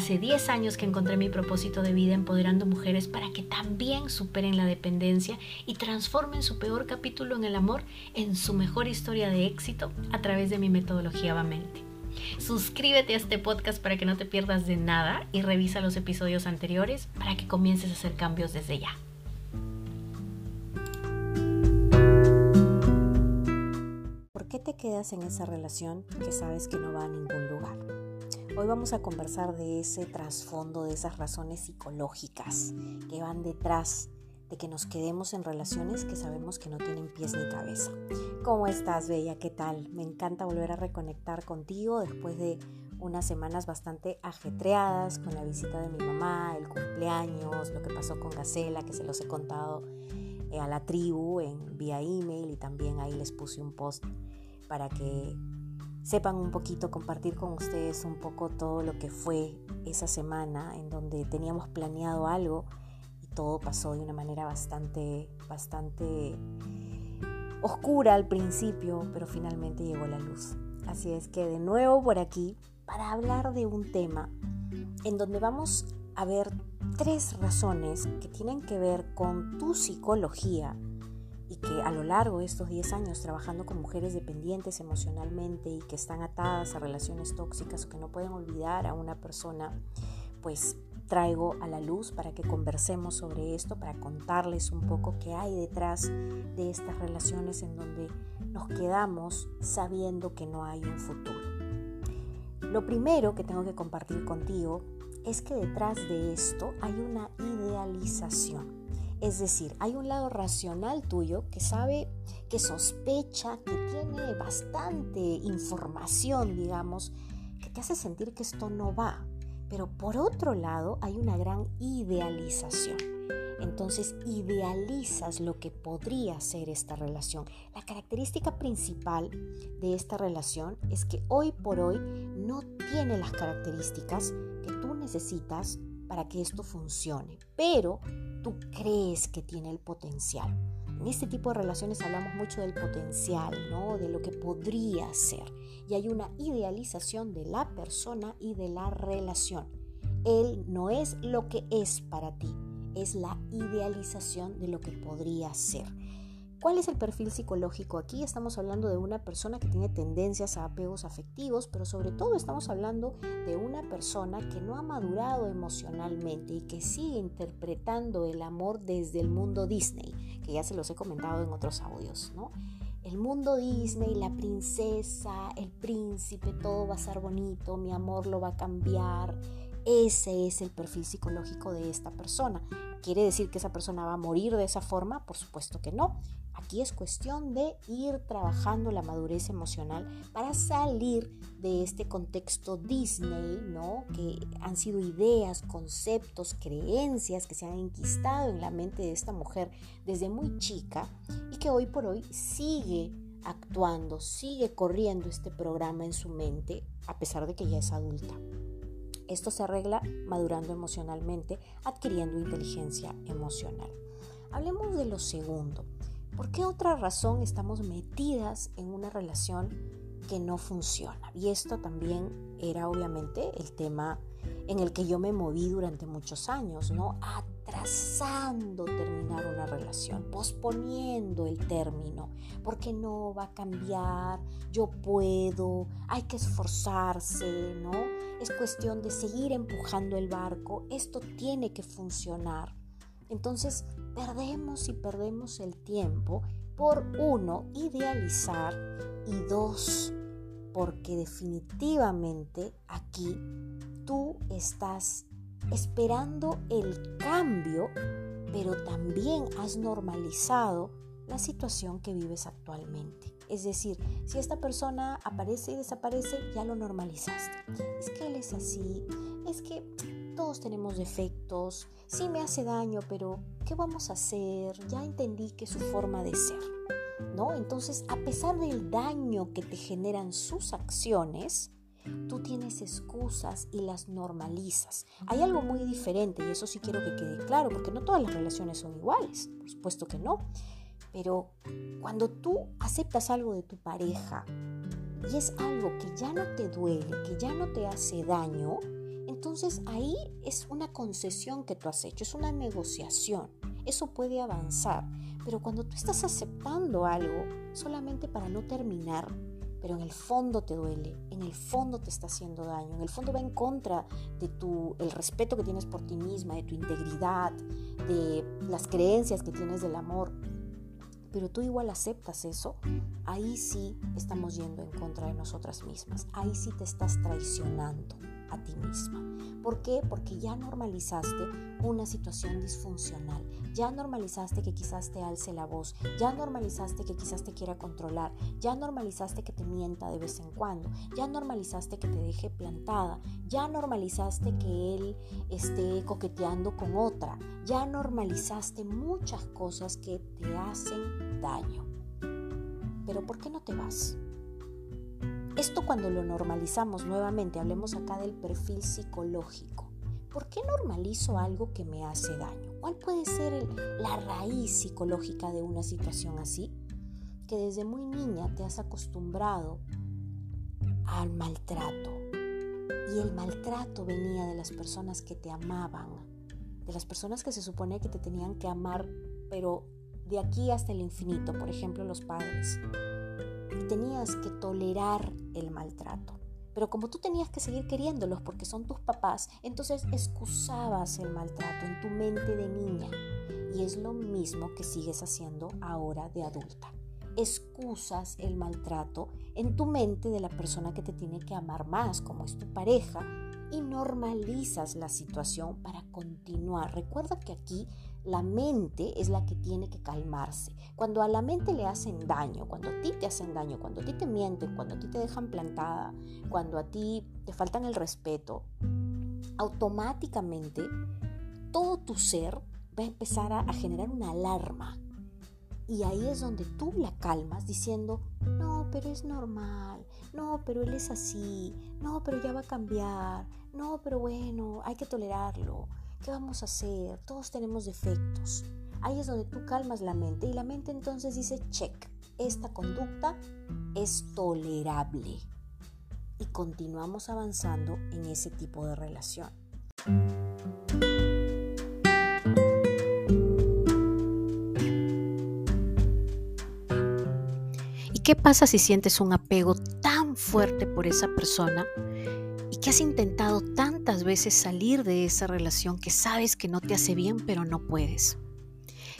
Hace 10 años que encontré mi propósito de vida empoderando mujeres para que también superen la dependencia y transformen su peor capítulo en el amor en su mejor historia de éxito a través de mi metodología Vamente. Suscríbete a este podcast para que no te pierdas de nada y revisa los episodios anteriores para que comiences a hacer cambios desde ya. ¿Por qué te quedas en esa relación que sabes que no va a ningún lugar? Hoy vamos a conversar de ese trasfondo, de esas razones psicológicas que van detrás de que nos quedemos en relaciones que sabemos que no tienen pies ni cabeza. ¿Cómo estás, Bella? ¿Qué tal? Me encanta volver a reconectar contigo después de unas semanas bastante ajetreadas con la visita de mi mamá, el cumpleaños, lo que pasó con Gacela, que se los he contado eh, a la tribu en vía email y también ahí les puse un post para que sepan un poquito, compartir con ustedes un poco todo lo que fue esa semana en donde teníamos planeado algo todo pasó de una manera bastante, bastante oscura al principio, pero finalmente llegó la luz. Así es que de nuevo por aquí para hablar de un tema en donde vamos a ver tres razones que tienen que ver con tu psicología y que a lo largo de estos 10 años trabajando con mujeres dependientes emocionalmente y que están atadas a relaciones tóxicas o que no pueden olvidar a una persona, pues traigo a la luz para que conversemos sobre esto, para contarles un poco qué hay detrás de estas relaciones en donde nos quedamos sabiendo que no hay un futuro. Lo primero que tengo que compartir contigo es que detrás de esto hay una idealización. Es decir, hay un lado racional tuyo que sabe, que sospecha, que tiene bastante información, digamos, que te hace sentir que esto no va, pero por otro lado hay una gran idealización. Entonces idealizas lo que podría ser esta relación. La característica principal de esta relación es que hoy por hoy no tiene las características que tú necesitas para que esto funcione, pero tú crees que tiene el potencial. En este tipo de relaciones hablamos mucho del potencial, ¿no? De lo que podría ser. Y hay una idealización de la persona y de la relación. Él no es lo que es para ti, es la idealización de lo que podría ser. ¿Cuál es el perfil psicológico? Aquí estamos hablando de una persona que tiene tendencias a apegos afectivos, pero sobre todo estamos hablando de una persona que no ha madurado emocionalmente y que sigue interpretando el amor desde el mundo Disney, que ya se los he comentado en otros audios, ¿no? El mundo Disney, la princesa, el príncipe, todo va a ser bonito, mi amor lo va a cambiar, ese es el perfil psicológico de esta persona. ¿Quiere decir que esa persona va a morir de esa forma? Por supuesto que no. Aquí es cuestión de ir trabajando la madurez emocional para salir de este contexto Disney, ¿no? Que han sido ideas, conceptos, creencias que se han enquistado en la mente de esta mujer desde muy chica y que hoy por hoy sigue actuando, sigue corriendo este programa en su mente a pesar de que ya es adulta. Esto se arregla madurando emocionalmente, adquiriendo inteligencia emocional. Hablemos de lo segundo. ¿Por qué otra razón estamos metidas en una relación que no funciona? Y esto también era obviamente el tema en el que yo me moví durante muchos años, ¿no? Atrasando terminar una relación, posponiendo el término, porque no va a cambiar, yo puedo, hay que esforzarse, ¿no? Es cuestión de seguir empujando el barco, esto tiene que funcionar. Entonces, perdemos y perdemos el tiempo por uno, idealizar y dos, porque definitivamente aquí tú estás esperando el cambio, pero también has normalizado la situación que vives actualmente. Es decir, si esta persona aparece y desaparece, ya lo normalizaste. Es que él es así, es que todos tenemos defectos, sí me hace daño, pero ¿qué vamos a hacer? Ya entendí que es su forma de ser. ¿no? Entonces, a pesar del daño que te generan sus acciones, tú tienes excusas y las normalizas. Hay algo muy diferente y eso sí quiero que quede claro, porque no todas las relaciones son iguales, por supuesto que no. Pero cuando tú aceptas algo de tu pareja y es algo que ya no te duele, que ya no te hace daño, entonces ahí es una concesión que tú has hecho, es una negociación. Eso puede avanzar. Pero cuando tú estás aceptando algo solamente para no terminar, pero en el fondo te duele, en el fondo te está haciendo daño, en el fondo va en contra de tu el respeto que tienes por ti misma, de tu integridad, de las creencias que tienes del amor, pero tú igual aceptas eso, ahí sí estamos yendo en contra de nosotras mismas, ahí sí te estás traicionando a ti misma. ¿Por qué? Porque ya normalizaste una situación disfuncional, ya normalizaste que quizás te alce la voz, ya normalizaste que quizás te quiera controlar, ya normalizaste que te mienta de vez en cuando, ya normalizaste que te deje plantada, ya normalizaste que él esté coqueteando con otra, ya normalizaste muchas cosas que te hacen daño. Pero ¿por qué no te vas? Esto cuando lo normalizamos nuevamente, hablemos acá del perfil psicológico. ¿Por qué normalizo algo que me hace daño? ¿Cuál puede ser la raíz psicológica de una situación así? Que desde muy niña te has acostumbrado al maltrato. Y el maltrato venía de las personas que te amaban, de las personas que se supone que te tenían que amar, pero de aquí hasta el infinito, por ejemplo los padres tenías que tolerar el maltrato. Pero como tú tenías que seguir queriéndolos porque son tus papás, entonces excusabas el maltrato en tu mente de niña. Y es lo mismo que sigues haciendo ahora de adulta. Excusas el maltrato en tu mente de la persona que te tiene que amar más, como es tu pareja, y normalizas la situación para continuar. Recuerda que aquí la mente es la que tiene que calmarse. Cuando a la mente le hacen daño, cuando a ti te hacen daño, cuando a ti te mienten, cuando a ti te dejan plantada, cuando a ti te faltan el respeto, automáticamente todo tu ser va a empezar a, generar una alarma. Y ahí es donde tú la calmas diciendo, no, pero es normal, no, pero él es así, no, pero ya va a cambiar, no, pero bueno, hay que tolerarlo, ¿Qué vamos a hacer? Todos tenemos defectos. Ahí es donde tú calmas la mente y la mente entonces dice, check, esta conducta es tolerable. Y continuamos avanzando en ese tipo de relación. ¿Y qué pasa si sientes un apego tan fuerte por esa persona que has intentado tantas veces salir de esa relación que sabes que no te hace bien, pero no puedes.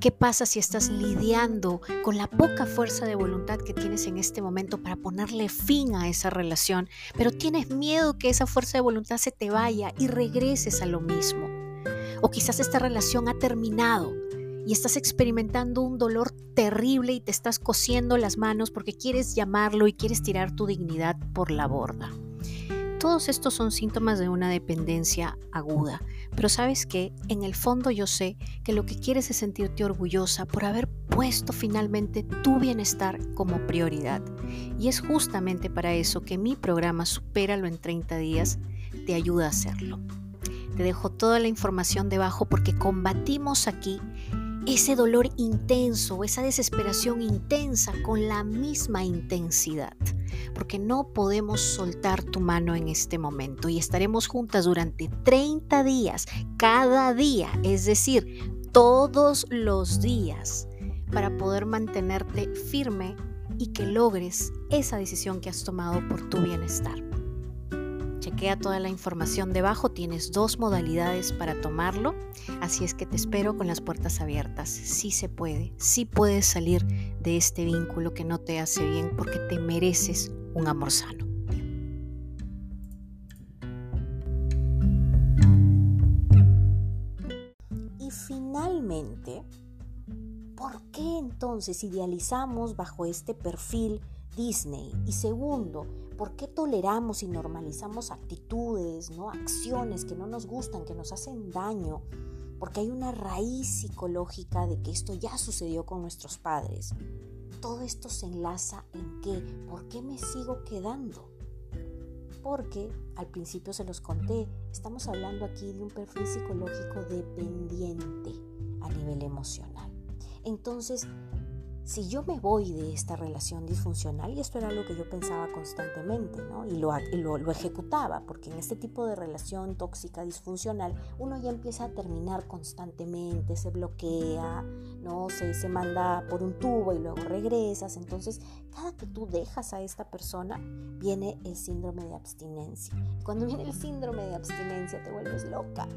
¿Qué pasa si estás lidiando con la poca fuerza de voluntad que tienes en este momento para ponerle fin a esa relación, pero tienes miedo que esa fuerza de voluntad se te vaya y regreses a lo mismo? O quizás esta relación ha terminado y estás experimentando un dolor terrible y te estás cosiendo las manos porque quieres llamarlo y quieres tirar tu dignidad por la borda. Todos estos son síntomas de una dependencia aguda, pero sabes que en el fondo yo sé que lo que quieres es sentirte orgullosa por haber puesto finalmente tu bienestar como prioridad. Y es justamente para eso que mi programa Supéralo en 30 días te ayuda a hacerlo. Te dejo toda la información debajo porque combatimos aquí ese dolor intenso, esa desesperación intensa con la misma intensidad, porque no podemos soltar tu mano en este momento y estaremos juntas durante 30 días, cada día, es decir, todos los días, para poder mantenerte firme y que logres esa decisión que has tomado por tu bienestar. Toda la información debajo, tienes dos modalidades para tomarlo, así es que te espero con las puertas abiertas. Sí se puede, sí puedes salir de este vínculo que no te hace bien porque te mereces un amor sano. Y finalmente, ¿por qué entonces idealizamos bajo este perfil Disney? Y segundo, ¿por qué toleramos y normalizamos actitudes, ¿no? acciones que no nos gustan, que nos hacen daño? Porque hay una raíz psicológica de que esto ya sucedió con nuestros padres. todo esto se enlaza en qué, ¿por qué me sigo quedando? Porque al principio se los conté, estamos hablando aquí de un perfil psicológico dependiente a nivel emocional. Entonces, si yo me voy de esta relación disfuncional, y esto era lo que yo pensaba constantemente, ¿no? y, lo, lo, ejecutaba, porque en este tipo de relación tóxica, disfuncional, uno ya empieza a terminar constantemente, se bloquea, ¿no? se, se manda por un tubo y luego regresas. Entonces, cada que tú dejas a esta persona, viene el síndrome de abstinencia. Cuando viene el síndrome de abstinencia, te vuelves loca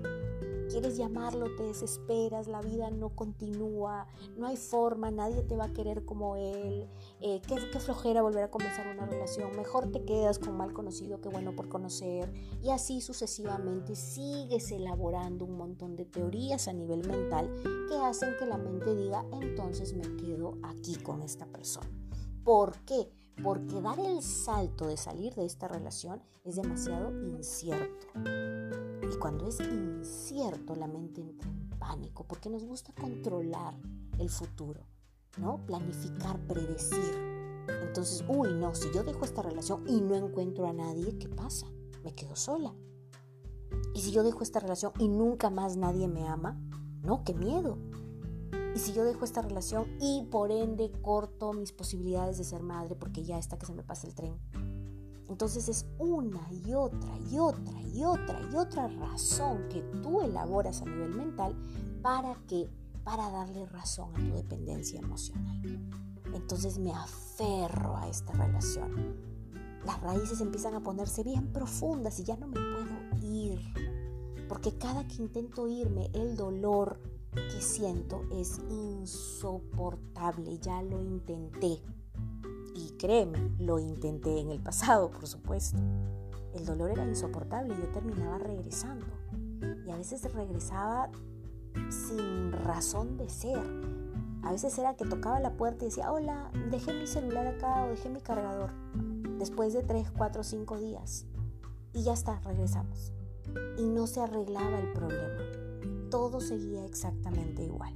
quieres llamarlo, te desesperas, la vida no continúa, no hay forma, nadie te va a querer como él, eh, qué, qué, flojera volver a comenzar una relación, mejor te quedas con mal conocido que bueno por conocer, y así sucesivamente sigues elaborando un montón de teorías a nivel mental que hacen que la mente diga, entonces me quedo aquí con esta persona. ¿Por qué? Porque dar el salto de salir de esta relación es demasiado incierto. Y cuando es incierto, la mente entra en pánico porque nos gusta controlar el futuro, ¿no? Planificar, predecir. Entonces, uy, no, si yo dejo esta relación y no encuentro a nadie, ¿qué pasa? Me quedo sola. Y si yo dejo esta relación y nunca más nadie me ama, no, qué miedo. Y si yo dejo esta relación y por ende corto mis posibilidades de ser madre porque ya está que se me pasa el tren, entonces es una y otra y otra y otra y otra razón que tú elaboras a nivel mental para que para darle razón a tu dependencia emocional. Entonces me aferro a esta relación. Las raíces empiezan a ponerse bien profundas y ya no me puedo ir. Porque cada que intento irme, el dolor que siento es insoportable. Ya lo intenté. Y créeme, lo intenté en el pasado, por supuesto. El dolor era insoportable y yo terminaba regresando. Y a veces regresaba sin razón de ser. A veces era que tocaba la puerta y decía, hola, dejé mi celular acá o dejé mi cargador. Después de 3, 4, 5 días. Y ya está, regresamos. Y no se arreglaba el problema. Todo seguía exactamente igual.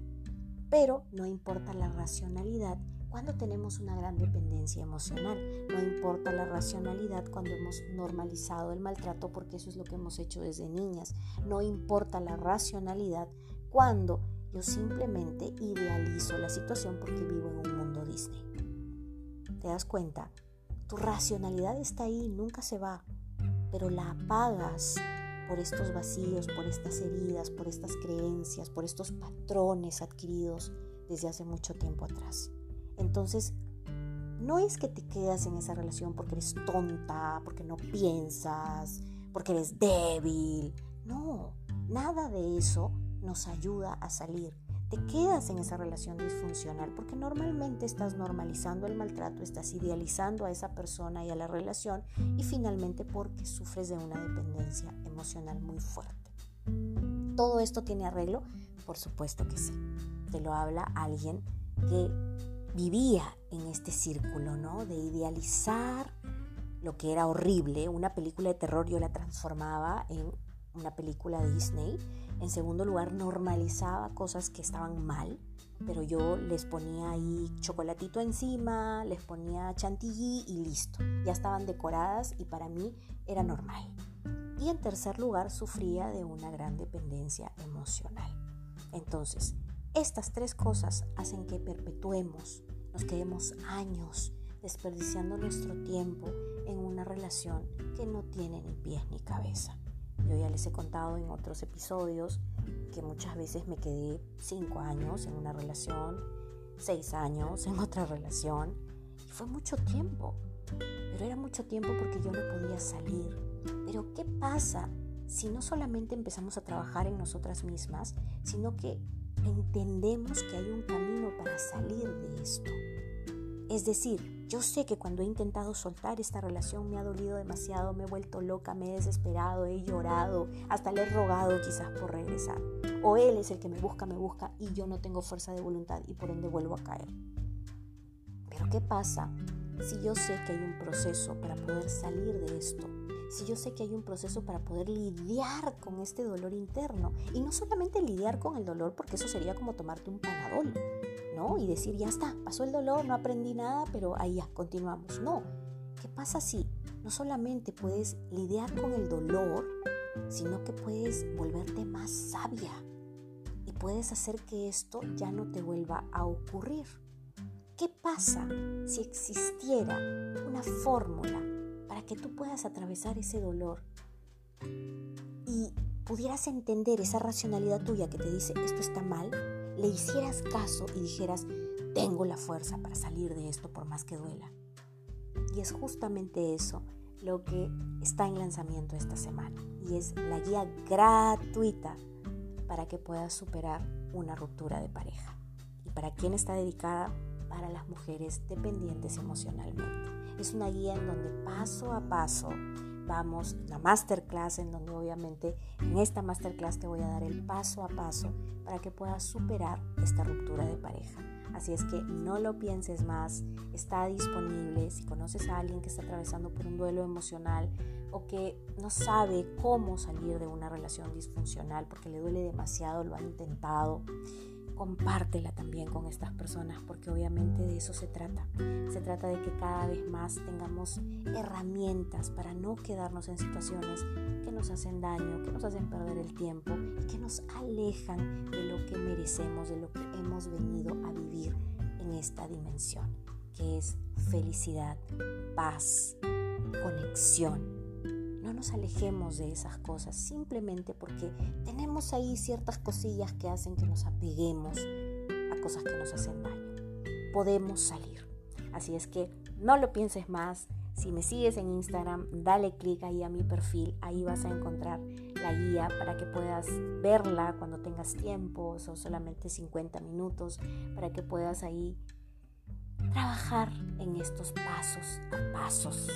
Pero no importa la racionalidad cuando tenemos una gran dependencia emocional. No importa la racionalidad cuando hemos normalizado el maltrato porque eso es lo que hemos hecho desde niñas. No importa la racionalidad cuando yo simplemente idealizo la situación porque vivo en un mundo Disney. ¿Te das cuenta? Tu racionalidad está ahí, nunca se va, pero la apagas por estos vacíos, por estas heridas, por estas creencias, por estos patrones adquiridos desde hace mucho tiempo atrás. Entonces, no es que te quedas en esa relación porque eres tonta, porque no piensas, porque eres débil. No, nada de eso nos ayuda a salir. Te quedas en esa relación disfuncional porque normalmente estás normalizando el maltrato, estás idealizando a esa persona y a la relación y finalmente porque sufres de una dependencia emocional muy fuerte. ¿Todo esto tiene arreglo? Por supuesto que sí. Te lo habla alguien que vivía en este círculo, ¿no? De idealizar lo que era horrible. Una película de terror yo la transformaba en una película Disney. En segundo lugar, normalizaba cosas que estaban mal, pero yo les ponía ahí chocolatito encima, les ponía chantilly y listo. Ya estaban decoradas y para mí era normal. Y en tercer lugar, sufría de una gran dependencia emocional. Entonces, estas tres cosas hacen que perpetuemos, nos quedemos años desperdiciando nuestro tiempo en una relación que no tiene ni pies ni cabeza. Yo ya les he contado en otros episodios que muchas veces me quedé cinco años en una relación, seis años en otra relación, y fue mucho tiempo. Pero era mucho tiempo porque yo no podía salir. Pero ¿qué pasa si no solamente empezamos a trabajar en nosotras mismas, sino que entendemos que hay un camino para salir de esto. Es decir, yo sé que cuando he intentado soltar esta relación me ha dolido demasiado, me he vuelto loca, me he desesperado, he llorado, hasta le he rogado quizás por regresar. O él es el que me busca, me busca y yo no tengo fuerza de voluntad y por ende vuelvo a caer. Pero ¿qué pasa si yo sé que hay un proceso para poder salir de esto? Si yo sé que hay un proceso para poder lidiar con este dolor interno? Y no solamente lidiar con el dolor, porque eso sería como tomarte un panadol, ¿no? Y decir, ya está, pasó el dolor, no aprendí nada, pero ahí ya, continuamos. No, ¿qué pasa si no solamente puedes lidiar con el dolor, sino que puedes volverte más sabia y puedes hacer que esto ya no te vuelva a ocurrir? ¿Qué pasa si existiera una fórmula para que tú puedas atravesar ese dolor y pudieras entender esa racionalidad tuya que te dice esto está mal, le hicieras caso y dijeras tengo la fuerza para salir de esto por más que duela? Y es justamente eso lo que está en lanzamiento esta semana y es la guía gratuita para que puedas superar una ruptura de pareja. ¿Y para quién está dedicada? para las mujeres dependientes emocionalmente. Es una guía en donde paso a paso vamos, una masterclass en donde obviamente en esta masterclass te voy a dar el paso a paso para que puedas superar esta ruptura de pareja. Así es que no lo pienses más, está disponible. Si conoces a alguien que está atravesando por un duelo emocional o que no sabe cómo salir de una relación disfuncional porque le duele demasiado, lo ha intentado, compártela también con estas personas porque obviamente de eso se trata. Se trata de que cada vez más tengamos herramientas para no quedarnos en situaciones que nos hacen daño, que nos hacen perder el tiempo y que nos alejan de lo que merecemos, de lo que hemos venido a vivir en esta dimensión, que es felicidad, paz, conexión no nos alejemos de esas cosas simplemente porque tenemos ahí ciertas cosillas que hacen que nos apeguemos a cosas que nos hacen daño. Podemos salir. Así es que no lo pienses más. Si me sigues en Instagram, dale clic ahí a mi perfil. Ahí vas a encontrar la guía para que puedas verla cuando tengas tiempo. Son solamente 50 minutos para que puedas ahí trabajar en estos pasos a pasos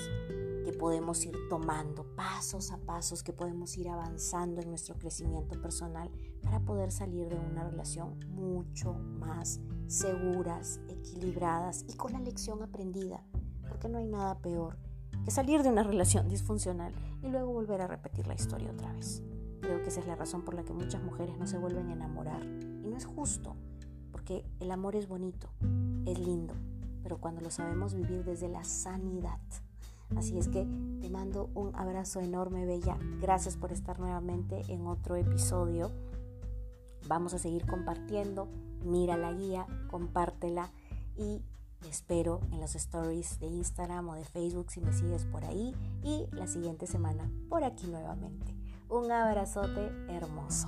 podemos ir tomando pasos a pasos, que podemos ir avanzando en nuestro crecimiento personal para poder salir de una relación mucho más seguras, equilibradas y con la lección aprendida. Porque no hay nada peor que salir de una relación disfuncional y luego volver a repetir la historia otra vez. Creo que esa es la razón por la que muchas mujeres no se vuelven a enamorar. Y no es justo, porque el amor es bonito, es lindo, pero cuando lo sabemos vivir desde la sanidad, Así es que te mando un abrazo enorme, Bella. Gracias por estar nuevamente en otro episodio. Vamos a seguir compartiendo. Mira la guía, compártela y te espero en los stories de Instagram o de Facebook si me sigues por ahí. Y la siguiente semana por aquí nuevamente. Un abrazote hermoso.